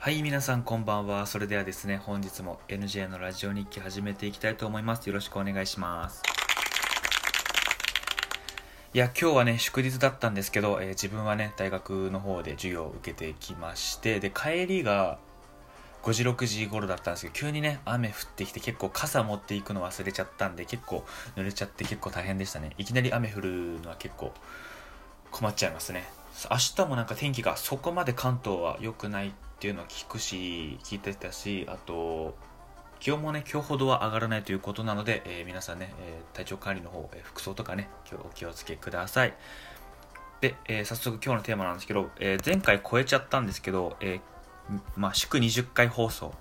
はい、皆さんこんばんは。それではですね、本日も NJ のラジオ日記始めていきたいと思います。よろしくお願いします。いや、今日はね、祝日だったんですけど、えー自分はね、大学の方で授業を受けてきまして、で、帰りが5時、6時頃だったんですけど、急にね、雨降ってきて結構傘持っていくの忘れちゃったんで、結構濡れちゃって結構大変でしたね。いきなり雨降るのは結構困っちゃいますね明日もなんか天気がそこまで関東は良くないっていうのは聞くし聞いてたしあと気温もね今日ほどは上がらないということなので、えー皆さんね、えー体調管理の方、えー服装とかねお気をつけくださいで、え早速今日のテーマなんですけど、え前回超えちゃったんですけど、えまあ、祝20回放送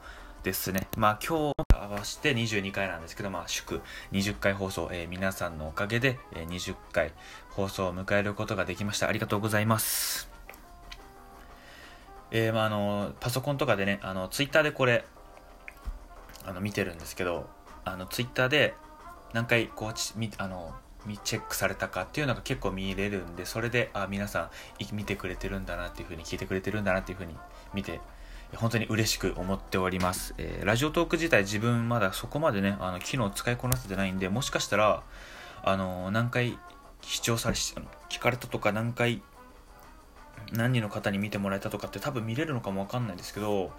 ですね。まあ今日合わせて22回なんですけど、まあ祝20回放送、えー皆さんのおかげで、えー20回放送を迎えることができました。ありがとうございます。えーまああの、パソコンとかでね、あの、ツイッターでこれ、あの、見てるんですけど、あの、ツイッターで何回こうち、みあの、チェックされたかっていうのが結構見れるんで、それで、あ、皆さん見てくれてるんだなっていうふうに、聞いてくれてるんだなっていうふうに見て、本当に嬉しく思っております、えーラジオトーク自体自分まだそこまでねあの機能使いこなせてないんでもしかしたらあの何回視聴され聞かれたとか何回何人の方に見てもらえたとかって多分見れるのかもわかんないですけど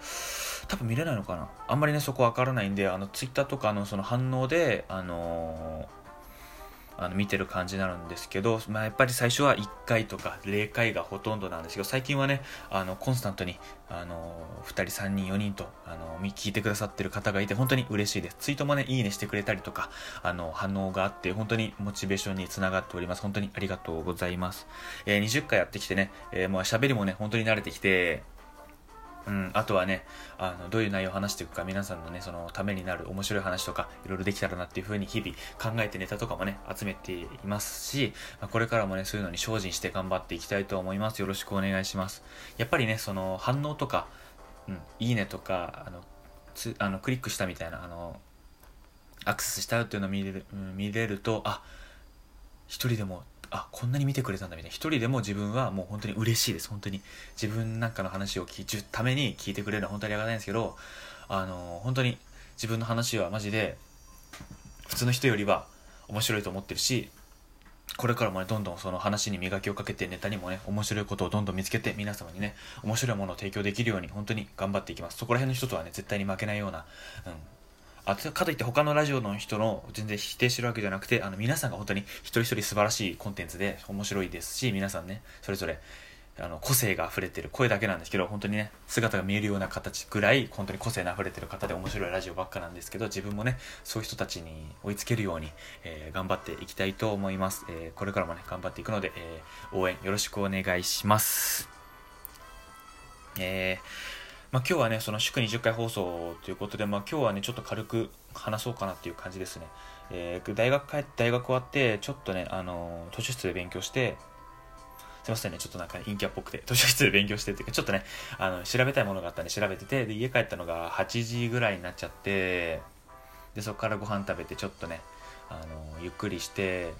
多分見れないのかな。あんまりねそこわからないんであのツイッターとかのその反応であのあの見てる感じになるんですけど、まあ、やっぱり最初は1回とか0回がほとんどなんですけど最近はねあのコンスタントにあの2人3人4人とあの聞いてくださってる方がいて本当に嬉しいです。ツイートもねいいねしてくれたりとかあの反応があって本当にモチベーションにつながっております。本当にありがとうございます、えー20回やってきてね、えーもう喋りもね本当に慣れてきてうん、あとはねあのどういう内容を話していくか皆さんのねそのためになる面白い話とかいろいろできたらなっていう風に日々考えてネタとかもね集めていますし、まあこれからもねそういうのに精進して頑張っていきたいと思います。よろしくお願いします。やっぱりねその反応とか、うん、いいねとかあのつあのクリックしたみたいなあのアクセスしたよっていうのを見れる,、うん、見れるとあ一人でもあこんなに見てくれたんだみたいな。一人でも自分はもう本当に嬉しいです。本当に。自分なんかの話を聞くために聞いてくれるのは本当にありがたいんですけどあの本当に自分の話はマジで普通の人よりは面白いと思ってるしこれからもねどんどんその話に磨きをかけてネタにもね面白いことをどんどん見つけて皆様にね面白いものを提供できるように本当に頑張っていきます。そこら辺の人とはね絶対に負けないような、うん、あかといって他のラジオの人の全然否定してるわけじゃなくてあの皆さんが本当に一人一人素晴らしいコンテンツで面白いですし皆さんねそれぞれあの個性が溢れてる声だけなんですけど本当にね姿が見えるような形ぐらい本当に個性の溢れてる方で面白いラジオばっかなんですけど自分もねそういう人たちに追いつけるように、えー頑張っていきたいと思います、えーこれからもね頑張っていくので、えー応援よろしくお願いします。えーまあ、今日はね、その祝20回放送ということで、まあ、今日はね、ちょっと軽く話そうかなっていう感じですね。えー大学帰って、大学終わって、ちょっとね、あのー図書室で勉強して、すいませんね、ちょっとなんか陰キャっぽくて、図書室で勉強してっていうか、ちょっとね、あの、調べたいものがあったんで調べてて、で、家帰ったのが8時ぐらいになっちゃって、で、そこからご飯食べて、ちょっとね、あのーゆっくりして、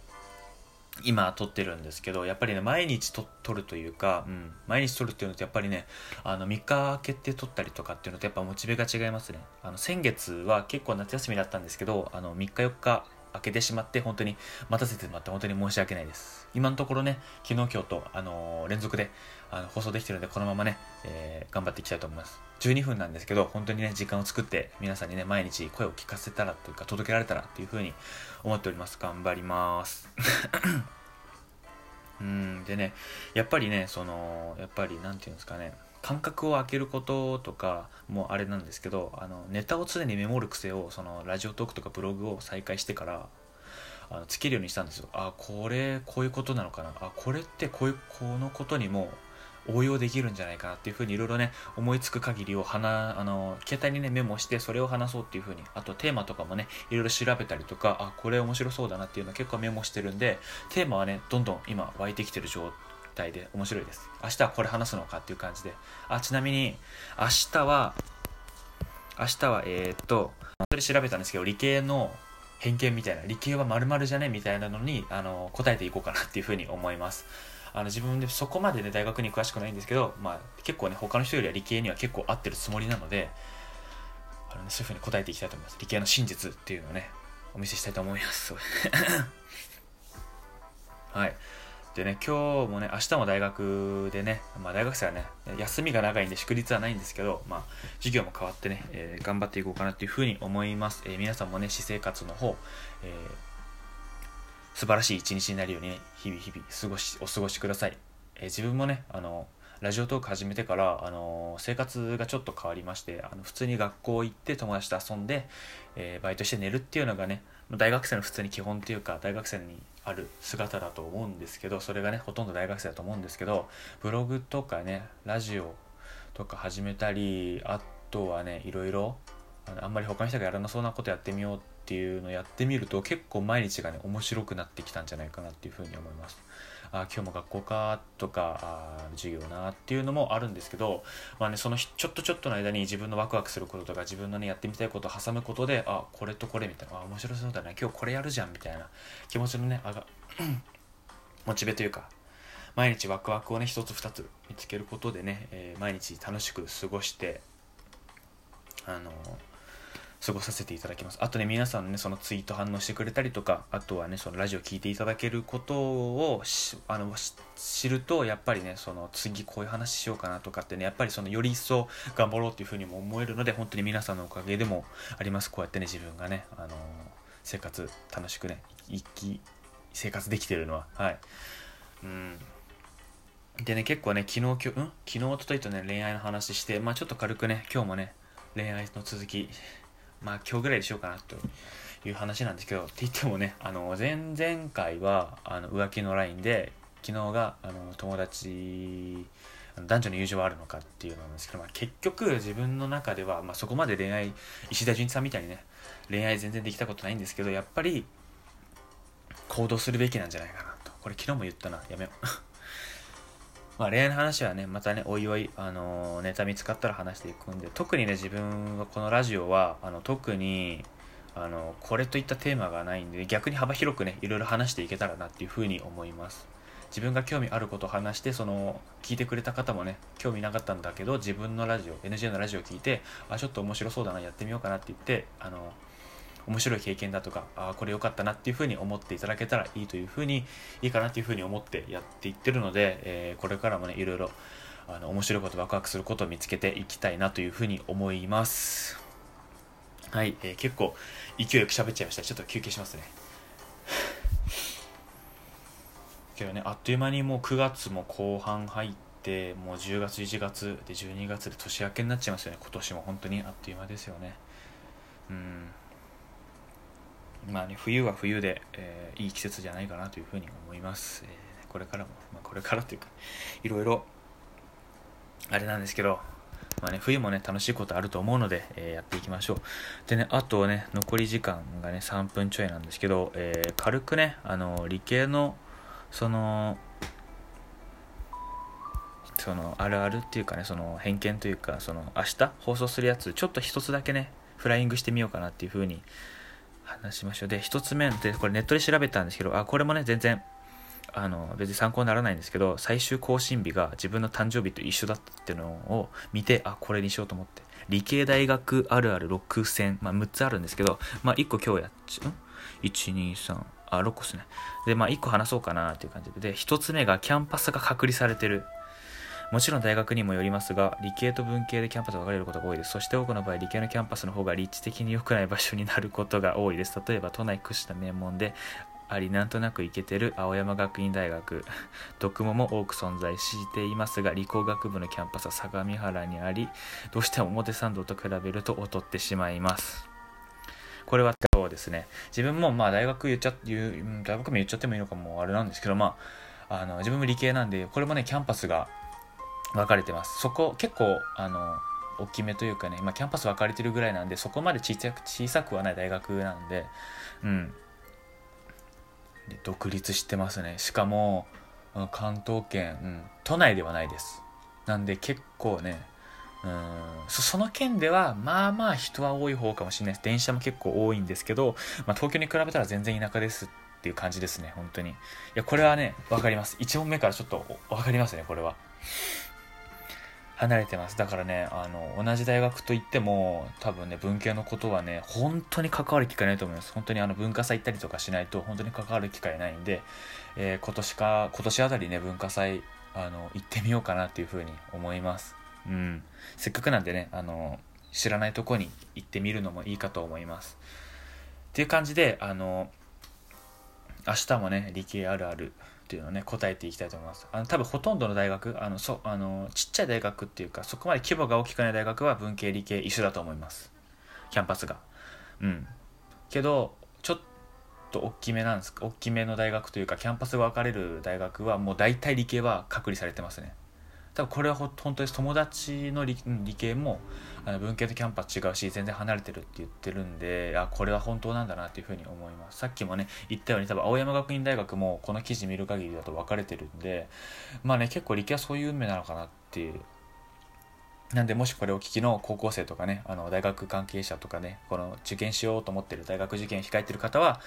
今撮ってるんですけどやっぱりね毎日と撮るというか、うん、毎日撮るっていうのとやっぱりねあの3日空けて撮ったりとかっていうのとやっぱモチベが違いますね。あの先月は結構夏休みだったんですけどあの3日4日空けてしまって本当に待たせてしまって本当に申し訳ないです。今のところね昨日今日と、あのー連続であの放送できてるのでこのままね、えー頑張っていきたいと思います。12分なんですけど本当にね時間を作って皆さんにね毎日声を聞かせたらというか届けられたらというふうに思っております。頑張ります。うん。でねやっぱりねそのやっぱりなんていうんですかね。感覚を開けることとかもあれなんですけどあのネタを常にメモる癖をそのラジオトークとかブログを再開してからあのつけるようにしたんですよ。あこれこういうことなのかな。あこれってこういうこのことにも応用できるんじゃないかなっていうふうにいろいろね思いつく限りをはなあの携帯にねメモしてそれを話そうっていうふうにあとテーマとかもねいろいろ調べたりとかあこれ面白そうだなっていうの結構メモしてるんでテーマはねどんどん今湧いてきてる状態で面白いです。明日はこれ話すのかっていう感じで。あちなみに明日は明日はえーっとそれ調べたんですけど理系の偏見みたいな理系は〇〇じゃねみたいなのにあの答えていこうかなっていうふうに思います。あの自分でそこまでね大学に詳しくないんですけど、まあ、結構ね他の人よりは理系には結構合ってるつもりなのであの、ね、そういうふうに答えていきたいと思います。理系の真実っていうのをねお見せしたいと思います。はい。でね今日もね明日も大学でね、まあ、大学生はね休みが長いんで祝日はないんですけど、まあ、授業も変わってね、えー、頑張っていこうかなっていうふうに思います、えー、皆さんもね私生活の方、えー、素晴らしい一日になるようにね日々日々過ごしお過ごしください、え自分もねあのラジオトーク始めてから、あの生活がちょっと変わりましてあの普通に学校行って友達と遊んで、えバイトして寝るっていうのがね大学生の普通に基本っていうか大学生にある姿だと思うんですけどそれがねほとんど大学生だと思うんですけどブログとかねラジオとか始めたりあとはねいろいろあんまり他の人がやらなそうなことやってみようっていうのをやってみると結構毎日がね面白くなってきたんじゃないかなっていうふうに思います。あ今日も学校かとかあ授業なっていうのもあるんですけど、まあね、そのちょっとちょっとの間に自分のワクワクすることとか自分のねやってみたいことを挟むことであこれとこれみたいなあ面白そうだね今日これやるじゃんみたいな気持ちのねあが モチベというか毎日ワクワクをね一つ二つ見つけることでね、えー、毎日楽しく過ごしてあのー過ごさせていただきます。あとね、皆さんね、そのツイート反応してくれたりとか、あとはね、そのラジオ聞いていただけることをあの知ると、やっぱりね、その次こういう話しようかなとかってね、やっぱりそのより一層頑張ろうっていうふうにも思えるので、本当に皆さんのおかげでもあります。こうやってね、自分がね、あのー、生活楽しくね、生き、生活できてるのは、はい。うん。でね、結構ね、昨日、今日、うん？昨日、おとといとね、恋愛の話して、まあちょっと軽くね、今日もね、恋愛の続きまあ今日ぐらいでしようかなという話なんですけどって言ってもねあの前々回はあの浮気のラインで昨日があの友達男女の友情はあるのかっていうのなんですけど、まあ、結局自分の中では、まあ、そこまで恋愛石田純一さんみたいにね恋愛全然できたことないんですけどやっぱり行動するべきなんじゃないかなと。これ昨日も言ったな。やめよう。まあ、恋愛の話はね、またね、おいおい、あのー、ネタ見つかったら話していくんで、特にね、自分はこのラジオは、あの、特に、あの、これといったテーマがないんで、逆に幅広くね、いろいろ話していけたらなっていうふうに思います。自分が興味あることを話して、その、聞いてくれた方もね、興味なかったんだけど、自分のラジオ、ng のラジオを聞いて、あ、ちょっと面白そうだな、やってみようかなって言って、あの、面白い経験だとかあこれ良かったなっていうふうに思っていただけたらいいというふうにいいかなっていうふうに思ってやっていってるので、えー、これからもねいろいろあの面白いことワクワクすることを見つけていきたいなというふうに思います。はい、えー、結構勢いよく喋っちゃいました。ちょっと休憩しますね。けどねあっという間にもう9月も後半入ってもう10月1月で12月で年明けになっちゃいますよね。今年も本当にあっという間ですよね。うん。まあね、冬は冬で、えー、いい季節じゃないかなというふうに思います。えー、これからも、まあ、これからというか、いろいろ、あれなんですけど、まあね、冬もね、楽しいことあると思うので、えー、やっていきましょう。でね、あとね、残り時間がね、3分ちょいなんですけど、えー、軽くね、あの、理系の、その、その、あるあるっていうかね、その、偏見というか、その、明日放送するやつ、ちょっと一つだけね、フライングしてみようかなっていうふうに話しましょう。で、一つ目で、これネットで調べたんですけど、あ、これもね、全然、あの、別に参考にならないんですけど、最終更新日が自分の誕生日と一緒だったっていうのを見て、あ、これにしようと思って。理系大学あるある6選、まあ6つあるんですけど、まあ1個今日やっちゃう ?1、2、3、あ、6個ですね。で、まあ1個話そうかなっていう感じで、で、1つ目がキャンパスが隔離されてる。もちろん大学にもよりますが、理系と文系でキャンパスが分かれることが多いです。そして多くの場合、理系のキャンパスの方が立地的に良くない場所になることが多いです。例えば、都内屈指の名門であり、なんとなくイケてる青山学院大学、読モも多く存在していますが、理工学部のキャンパスは相模原にあり、どうしても表参道と比べると劣ってしまいます。これはそうですね。自分もまあ大学言っちゃ言う、大学名言っちゃってもいいのかもあれなんですけど、まあ、あの自分も理系なんで、これもね、キャンパスが分かれてます。そこ結構あの大きめというかね、ま、キャンパス分かれてるぐらいなんでそこまで小さく小さくはない大学なんで、うん、で独立してますね。しかも関東圏、うん、都内ではないです。なんで結構ねうんそその県ではまあまあ人は多い方かもしれないです。電車も結構多いんですけど、まあ、東京に比べたら全然田舎ですっっていう感じですね本当に。いやこれはね分かります。1問目からちょっと分かりますねこれは。離れてます。だからねあの同じ大学といっても多分ね文系のことはね本当に関わる機会ないと思います。本当にあの文化祭行ったりとかしないと本当に関わる機会ないんで、えー、今年か今年あたりね文化祭あの行ってみようかなっていうふうに思います。うん。せっかくなんでねあの知らないとこに行ってみるのもいいかと思います。っていう感じであの明日もね理系あるあるっていうのをね答えていきたいと思います。あの多分ほとんどの大学あのそあのちっちゃい大学っていうかそこまで規模が大きくない大学は文系理系一緒だと思います。キャンパスが。うん。けどちょっと大きめなんです大きめの大学というかキャンパスが分かれる大学はもう大体理系は隔離されてますね。多分これは本当に友達の理理系もあの文系とキャンパス違うし全然離れてるって言ってるんであこれは本当なんだなっていうふうに思います。さっきもね言ったように多分青山学院大学もこの記事見る限りだと分かれてるんでまあね結構理系はそういう運命なのかなっていう。なんでもしこれを聞きの高校生とかねあの大学関係者とかねこの受験しようと思ってる大学受験控えてる方は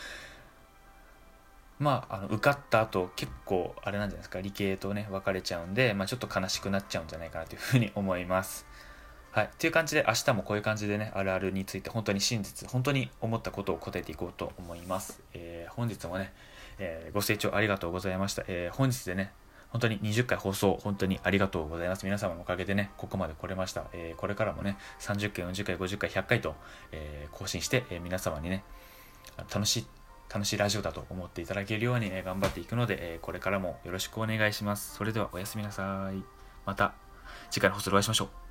まあ、あの受かった後結構あれなんじゃないですか理系とね分かれちゃうんで、まあ、ちょっと悲しくなっちゃうんじゃないかなというふうに思います。はい。っていう感じで明日もこういう感じでね、あるあるについて本当に真実、本当に思ったことを答えていこうと思います。えー、本日もね、えー、ご清聴ありがとうございました。えー、本日でね、本当に20回放送、本当にありがとうございます。皆様のおかげでね、ここまで来れました。えー、これからもね、30回、40回、50回、100回と、えー、更新して、えー、皆様にね、楽しい楽しいラジオだと思っていただけるように、え頑張っていくので、えこれからもよろしくお願いします。それではおやすみなさい。また次回の放送でお会いしましょう。